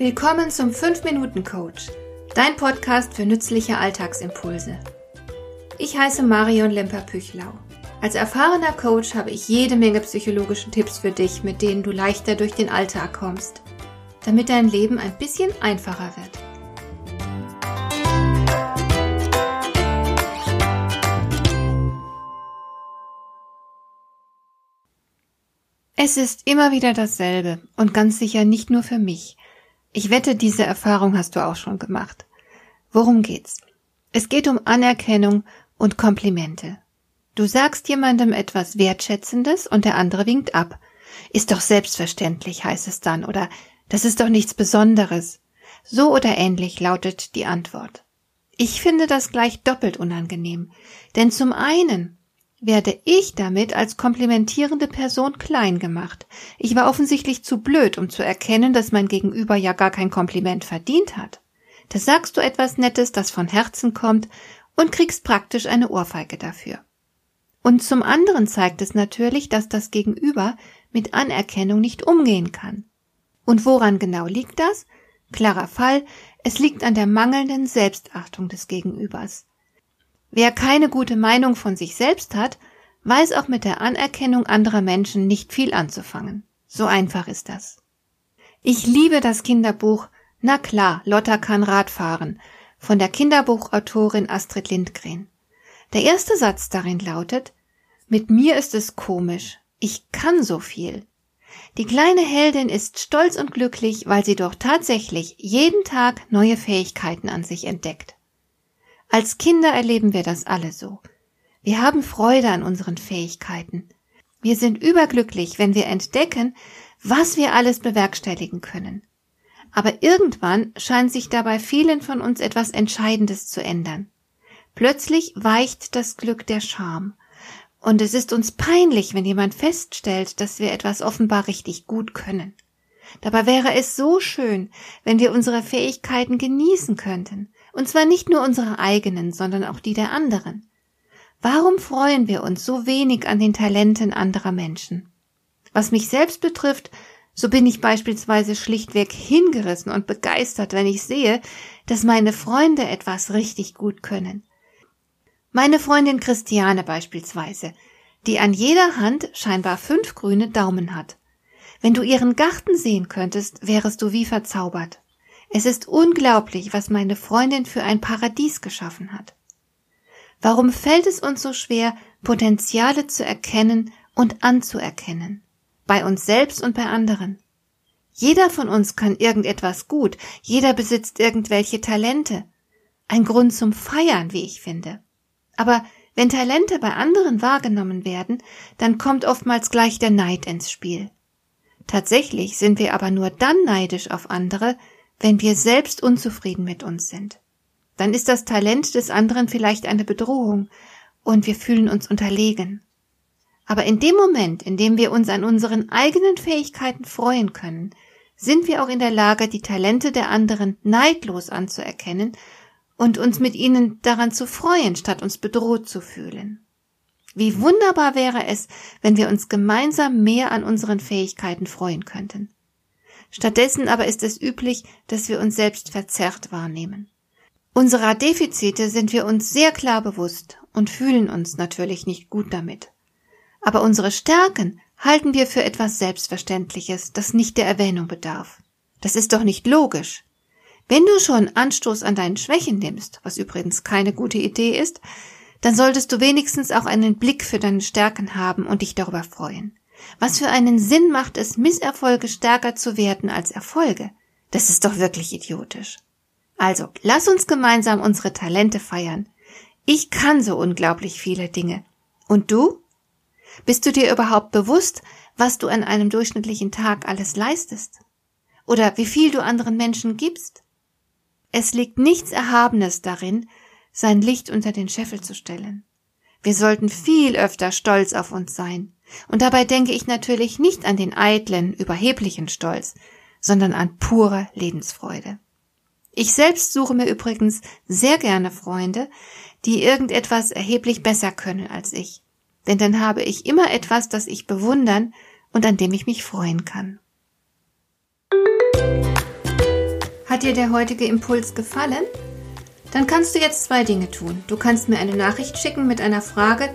Willkommen zum 5-Minuten-Coach, dein Podcast für nützliche Alltagsimpulse. Ich heiße Marion Lemper-Püchlau. Als erfahrener Coach habe ich jede Menge psychologische Tipps für dich, mit denen du leichter durch den Alltag kommst, damit dein Leben ein bisschen einfacher wird. Es ist immer wieder dasselbe und ganz sicher nicht nur für mich. Ich wette, diese Erfahrung hast du auch schon gemacht. Worum geht's? Es geht um Anerkennung und Komplimente. Du sagst jemandem etwas Wertschätzendes und der andere winkt ab. Ist doch selbstverständlich, heißt es dann, oder das ist doch nichts Besonderes. So oder ähnlich lautet die Antwort. Ich finde das gleich doppelt unangenehm, denn zum einen werde ich damit als komplimentierende Person klein gemacht. Ich war offensichtlich zu blöd, um zu erkennen, dass mein Gegenüber ja gar kein Kompliment verdient hat. Da sagst du etwas Nettes, das von Herzen kommt, und kriegst praktisch eine Ohrfeige dafür. Und zum anderen zeigt es natürlich, dass das Gegenüber mit Anerkennung nicht umgehen kann. Und woran genau liegt das? Klarer Fall, es liegt an der mangelnden Selbstachtung des Gegenübers. Wer keine gute Meinung von sich selbst hat, weiß auch mit der Anerkennung anderer Menschen nicht viel anzufangen. So einfach ist das. Ich liebe das Kinderbuch Na klar, Lotta kann Radfahren von der Kinderbuchautorin Astrid Lindgren. Der erste Satz darin lautet Mit mir ist es komisch, ich kann so viel. Die kleine Heldin ist stolz und glücklich, weil sie doch tatsächlich jeden Tag neue Fähigkeiten an sich entdeckt. Als Kinder erleben wir das alle so. Wir haben Freude an unseren Fähigkeiten. Wir sind überglücklich, wenn wir entdecken, was wir alles bewerkstelligen können. Aber irgendwann scheint sich dabei vielen von uns etwas Entscheidendes zu ändern. Plötzlich weicht das Glück der Scham. Und es ist uns peinlich, wenn jemand feststellt, dass wir etwas offenbar richtig gut können. Dabei wäre es so schön, wenn wir unsere Fähigkeiten genießen könnten, und zwar nicht nur unsere eigenen, sondern auch die der anderen. Warum freuen wir uns so wenig an den Talenten anderer Menschen? Was mich selbst betrifft, so bin ich beispielsweise schlichtweg hingerissen und begeistert, wenn ich sehe, dass meine Freunde etwas richtig gut können. Meine Freundin Christiane beispielsweise, die an jeder Hand scheinbar fünf grüne Daumen hat. Wenn du ihren Garten sehen könntest, wärest du wie verzaubert. Es ist unglaublich, was meine Freundin für ein Paradies geschaffen hat. Warum fällt es uns so schwer, Potenziale zu erkennen und anzuerkennen? Bei uns selbst und bei anderen. Jeder von uns kann irgendetwas gut, jeder besitzt irgendwelche Talente. Ein Grund zum Feiern, wie ich finde. Aber wenn Talente bei anderen wahrgenommen werden, dann kommt oftmals gleich der Neid ins Spiel. Tatsächlich sind wir aber nur dann neidisch auf andere, wenn wir selbst unzufrieden mit uns sind. Dann ist das Talent des anderen vielleicht eine Bedrohung und wir fühlen uns unterlegen. Aber in dem Moment, in dem wir uns an unseren eigenen Fähigkeiten freuen können, sind wir auch in der Lage, die Talente der anderen neidlos anzuerkennen und uns mit ihnen daran zu freuen, statt uns bedroht zu fühlen. Wie wunderbar wäre es, wenn wir uns gemeinsam mehr an unseren Fähigkeiten freuen könnten. Stattdessen aber ist es üblich, dass wir uns selbst verzerrt wahrnehmen. Unserer Defizite sind wir uns sehr klar bewusst und fühlen uns natürlich nicht gut damit. Aber unsere Stärken halten wir für etwas Selbstverständliches, das nicht der Erwähnung bedarf. Das ist doch nicht logisch. Wenn du schon Anstoß an deinen Schwächen nimmst, was übrigens keine gute Idee ist, dann solltest du wenigstens auch einen Blick für deine Stärken haben und dich darüber freuen. Was für einen Sinn macht es, Misserfolge stärker zu werten als Erfolge? Das ist doch wirklich idiotisch. Also, lass uns gemeinsam unsere Talente feiern. Ich kann so unglaublich viele Dinge. Und du? Bist du dir überhaupt bewusst, was du an einem durchschnittlichen Tag alles leistest? Oder wie viel du anderen Menschen gibst? Es liegt nichts Erhabenes darin, sein Licht unter den Scheffel zu stellen. Wir sollten viel öfter stolz auf uns sein, und dabei denke ich natürlich nicht an den eitlen, überheblichen Stolz, sondern an pure Lebensfreude. Ich selbst suche mir übrigens sehr gerne Freunde, die irgendetwas erheblich besser können als ich, denn dann habe ich immer etwas, das ich bewundern und an dem ich mich freuen kann. Hat dir der heutige Impuls gefallen? Dann kannst du jetzt zwei Dinge tun. Du kannst mir eine Nachricht schicken mit einer Frage,